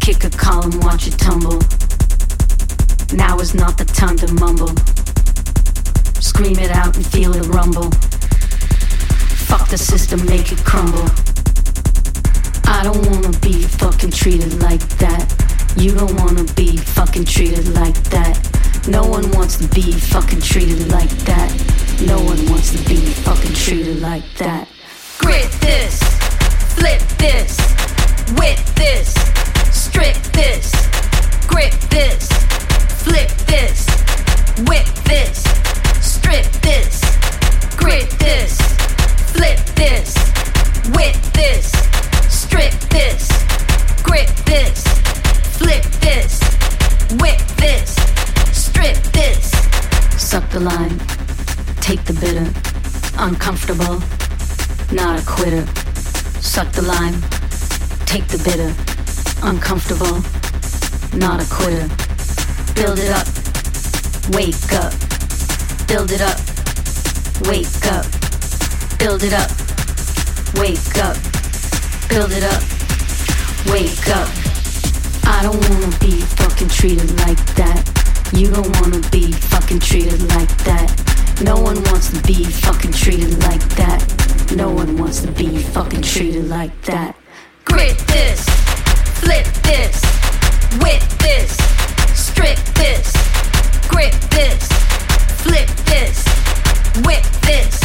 Kick a column, watch it tumble. Now is not the time to mumble. Scream it out and feel it rumble. Fuck the system, make it crumble. I don't wanna be fucking treated like that. You don't wanna be fucking treated like that. No one wants to be fucking treated like that. No one wants to be fucking treated like that. Grit this, flip this, with this, strip this, grip this, flip this, whip this, strip this, grit this, flip this, with this, strip this, grip this, flip this, whip this, strip this. Suck the lime, take the bitter, uncomfortable, not a quitter. Suck the lime, take the bitter, uncomfortable, not a quitter. Build it up, wake up, build it up, wake up, build it up, wake up, build it up, wake up. I don't wanna be fucking treated like that. You don't wanna be fucking treated like that. No one wants to be fucking treated like that. No one wants to be fucking treated like that. Grit this, flip this, whip this, strip this, grip this, flip this, whip this,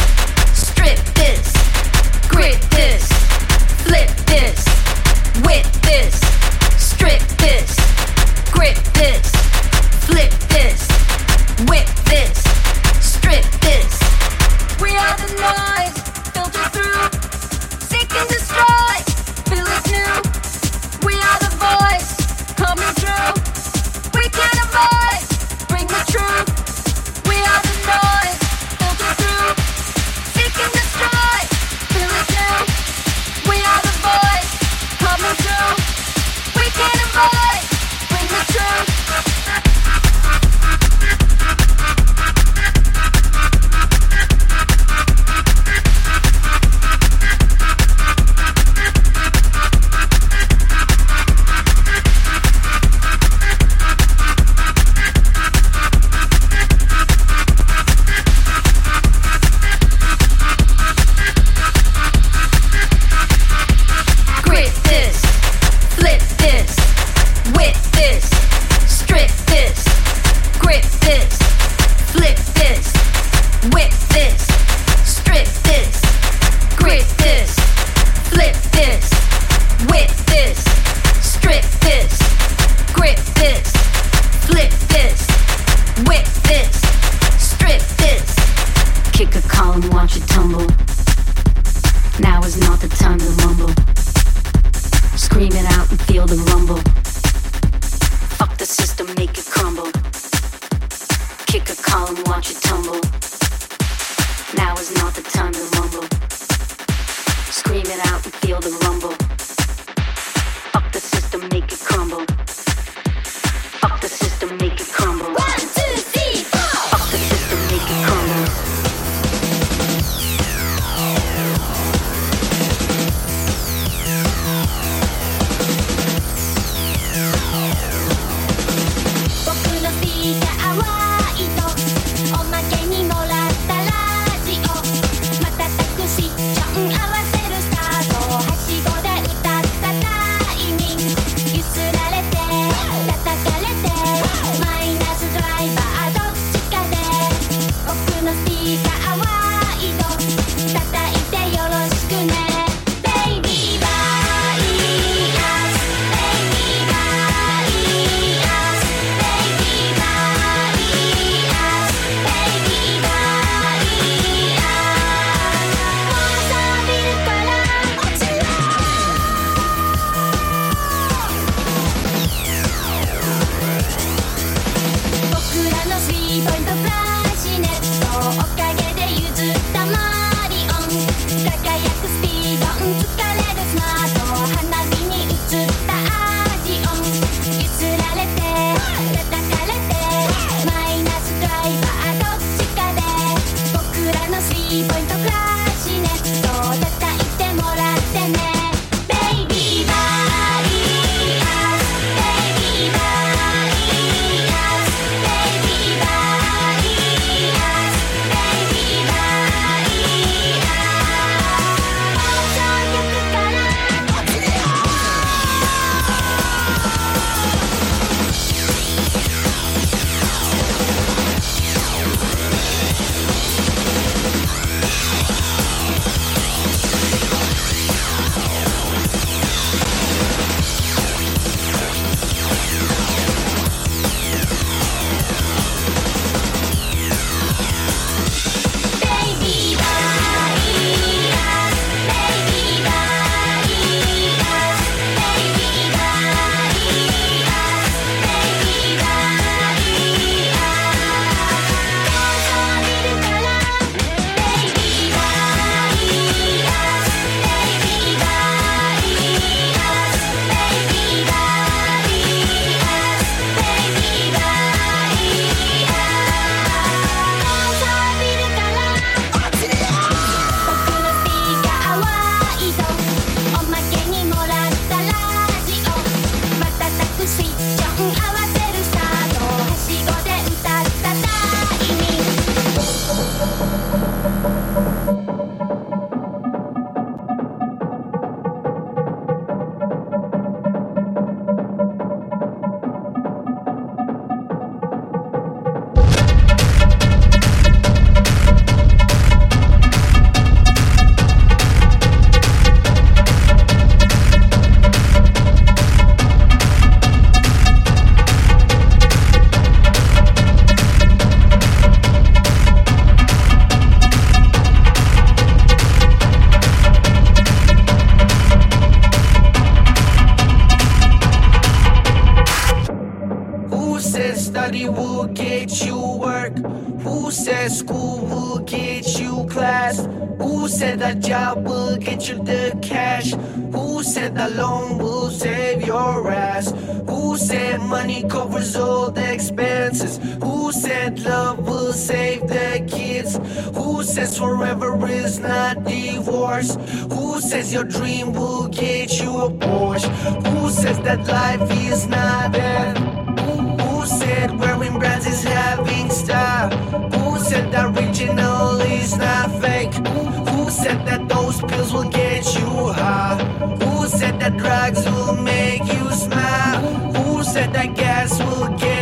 Those pills will get you high. Who said that drugs will make you smile? Who said that gas will get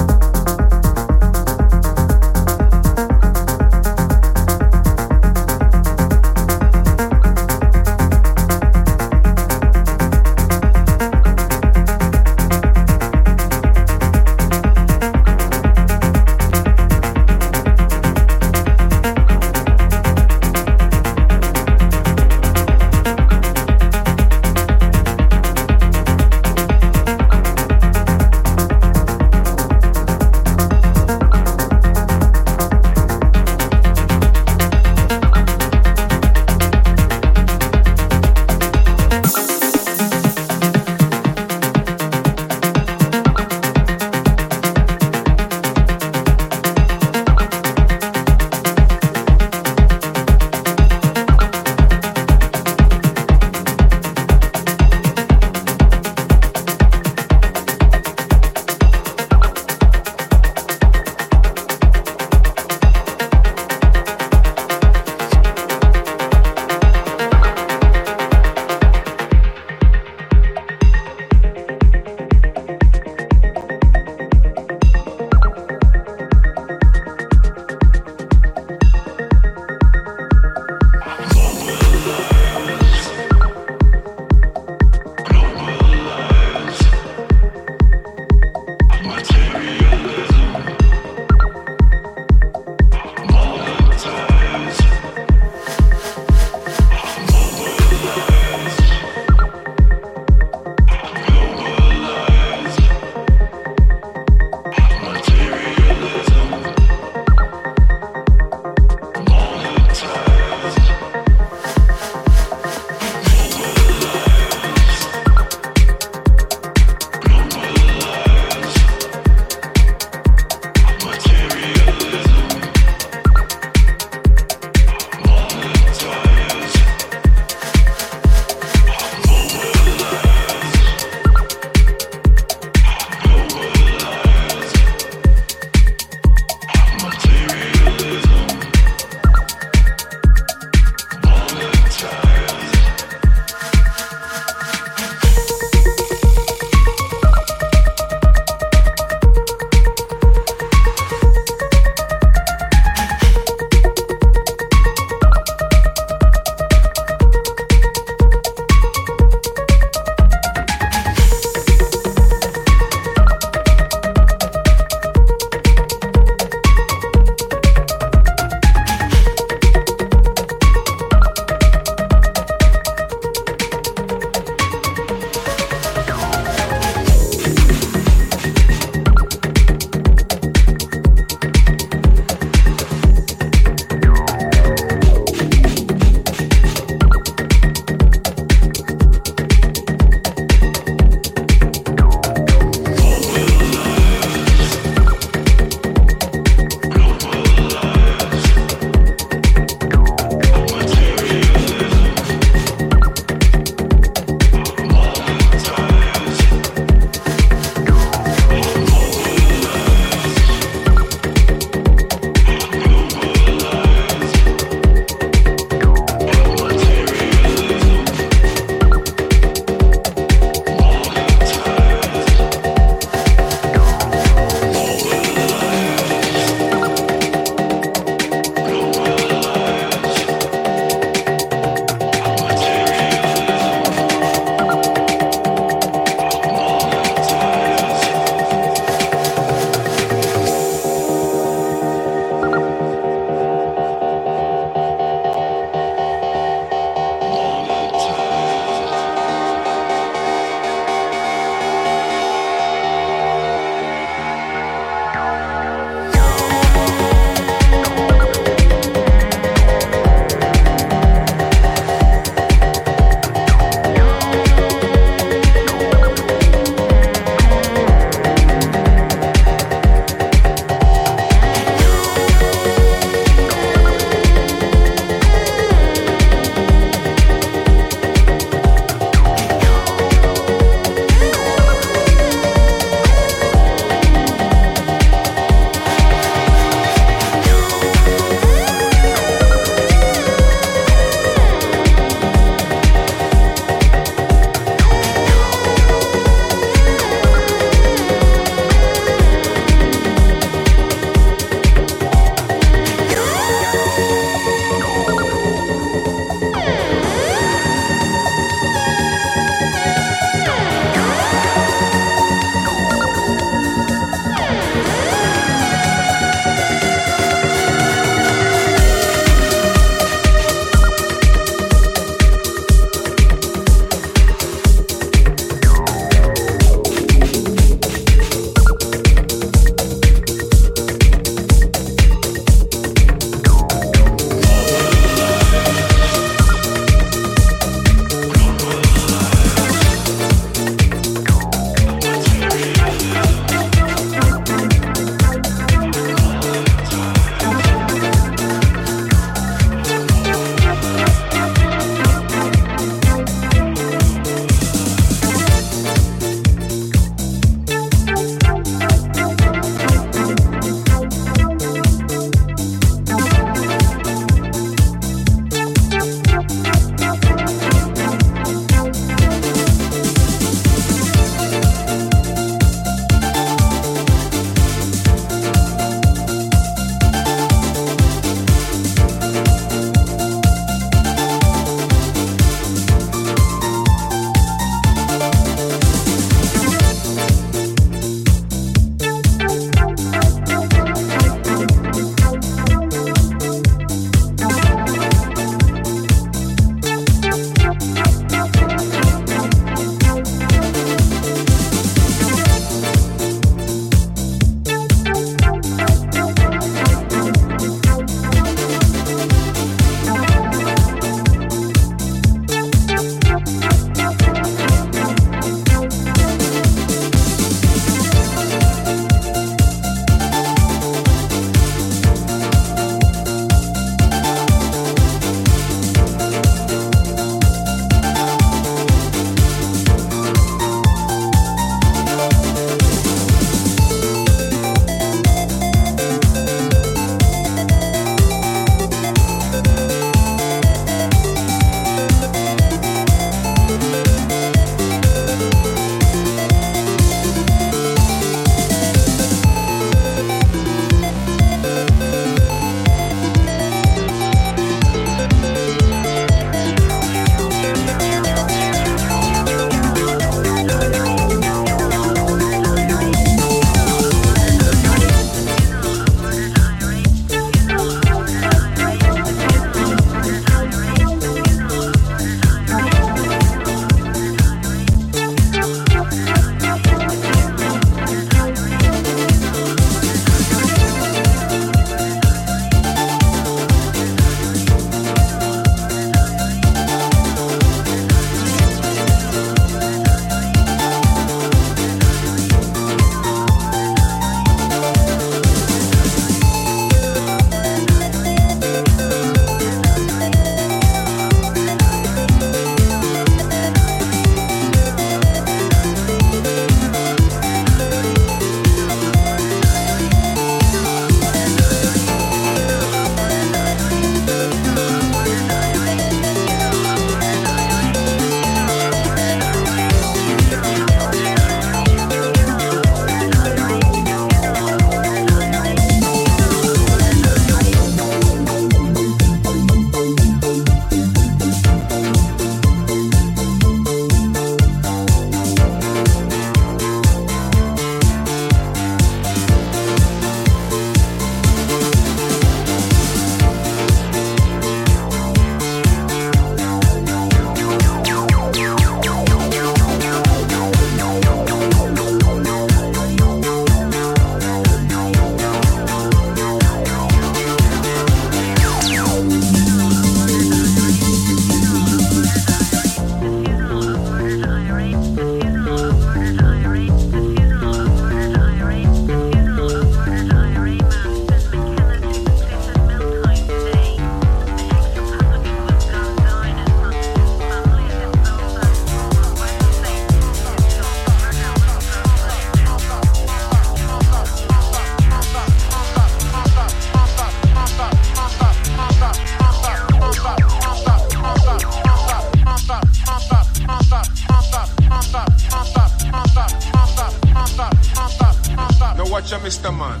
Roger, Mr. Man.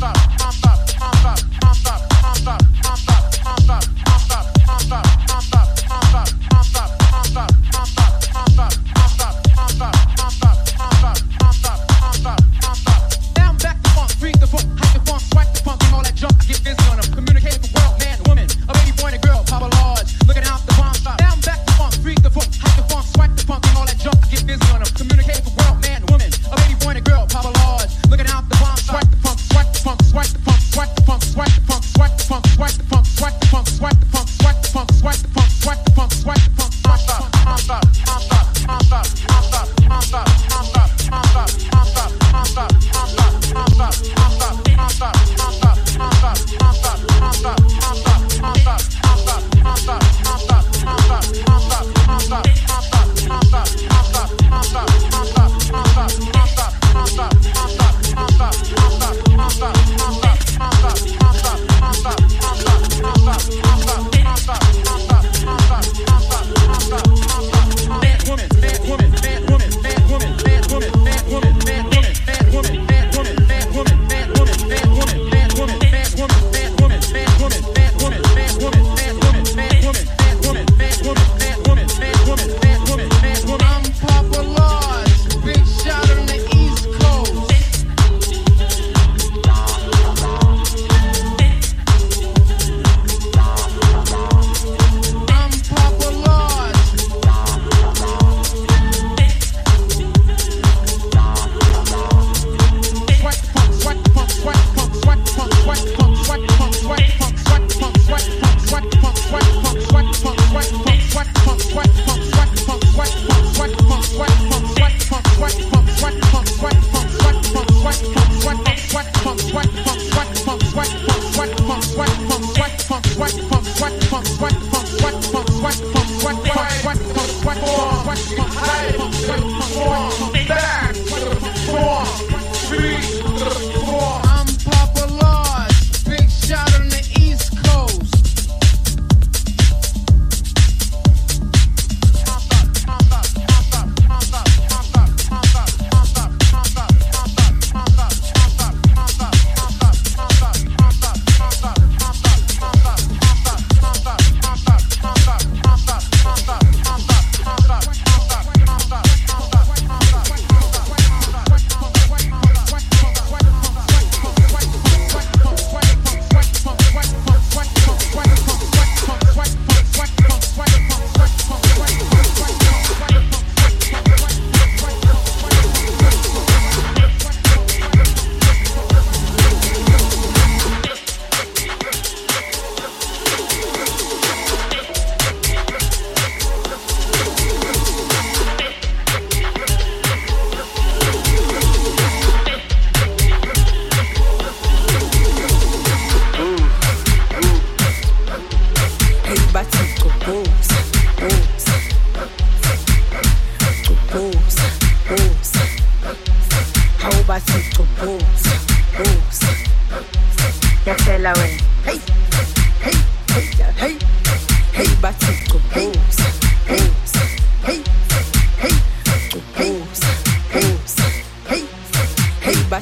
Pump.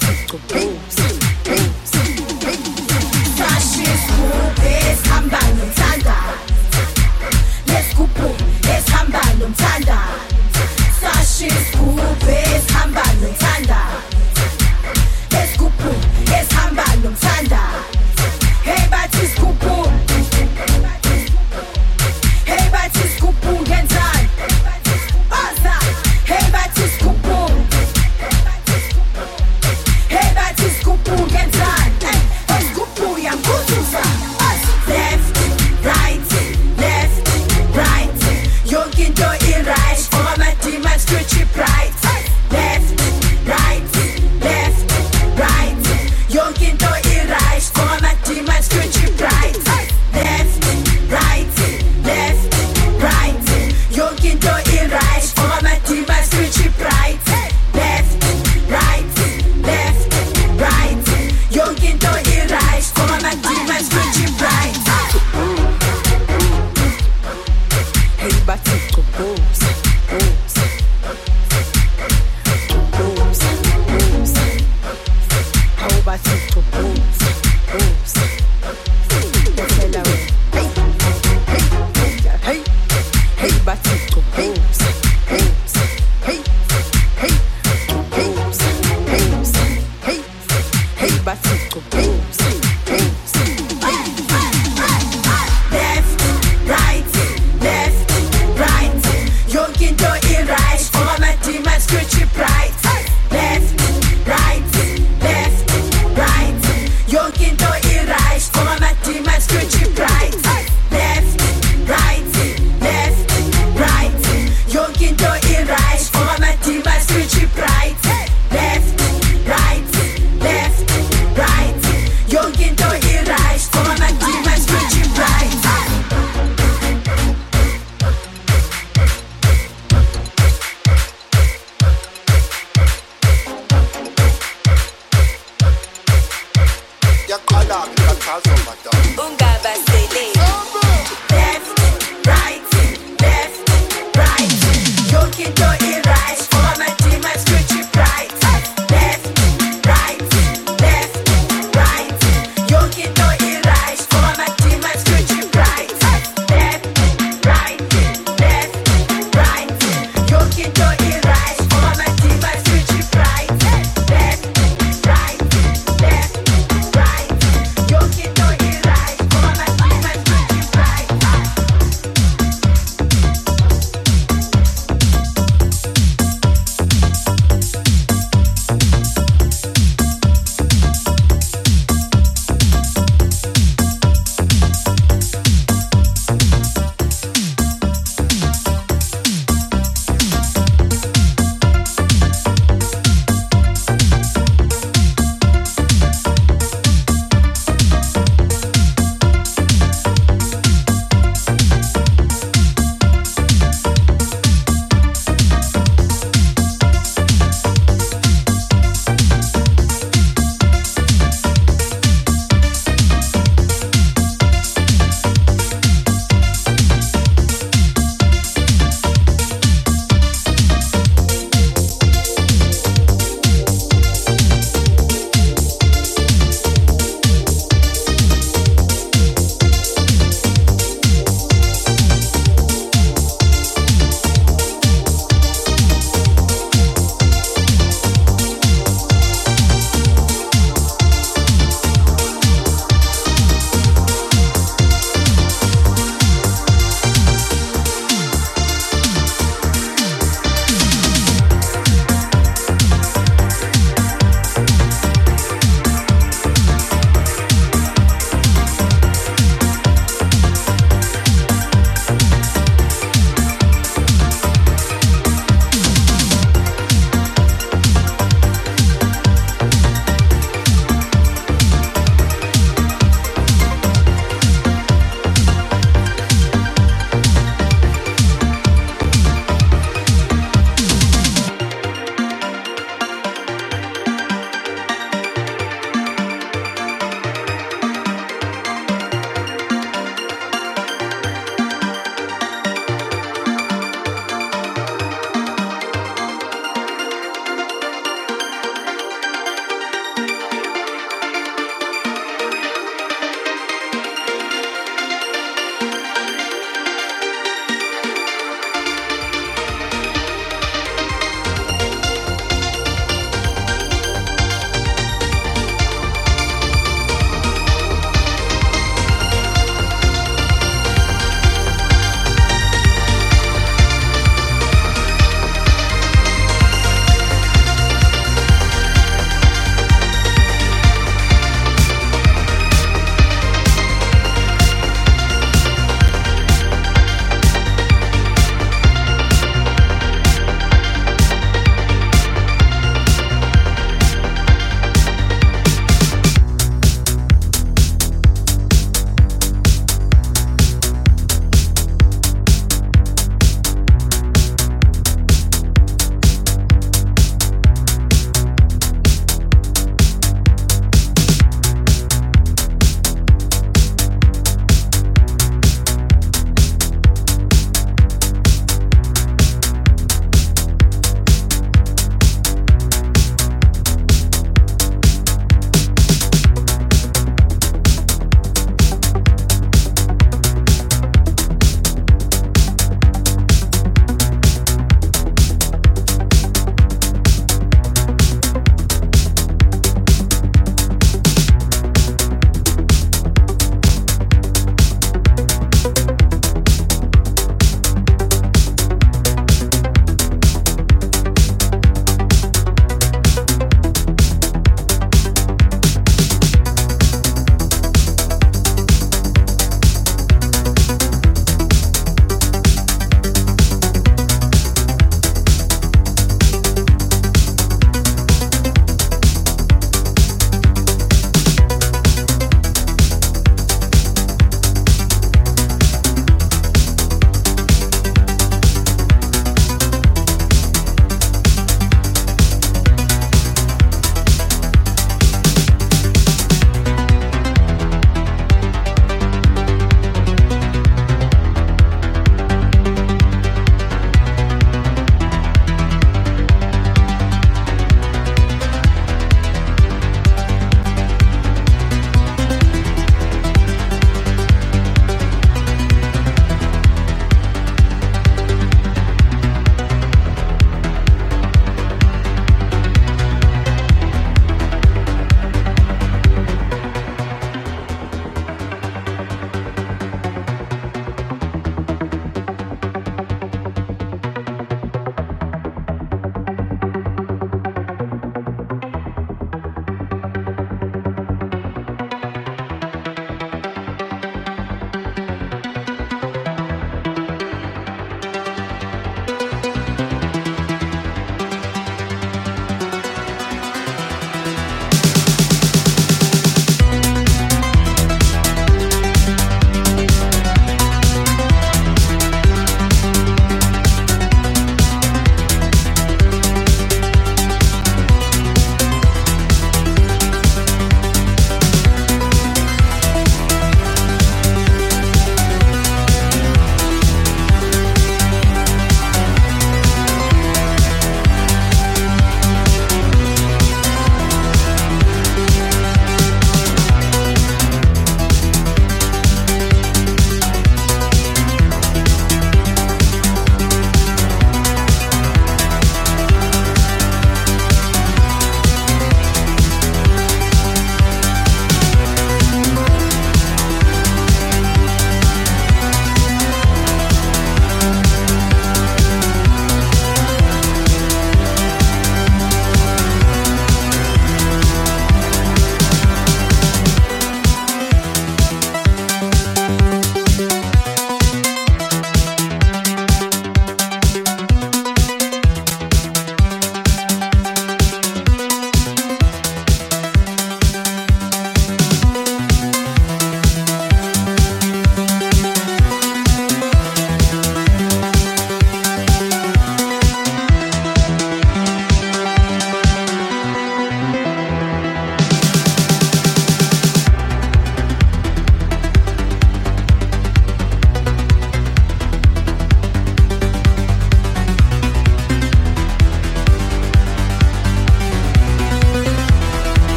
Bicycle rules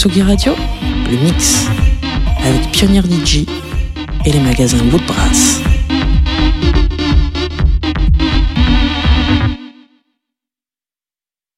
Tsugi Radio, le mix avec Pionnier DJ et les magasins Woodbrass.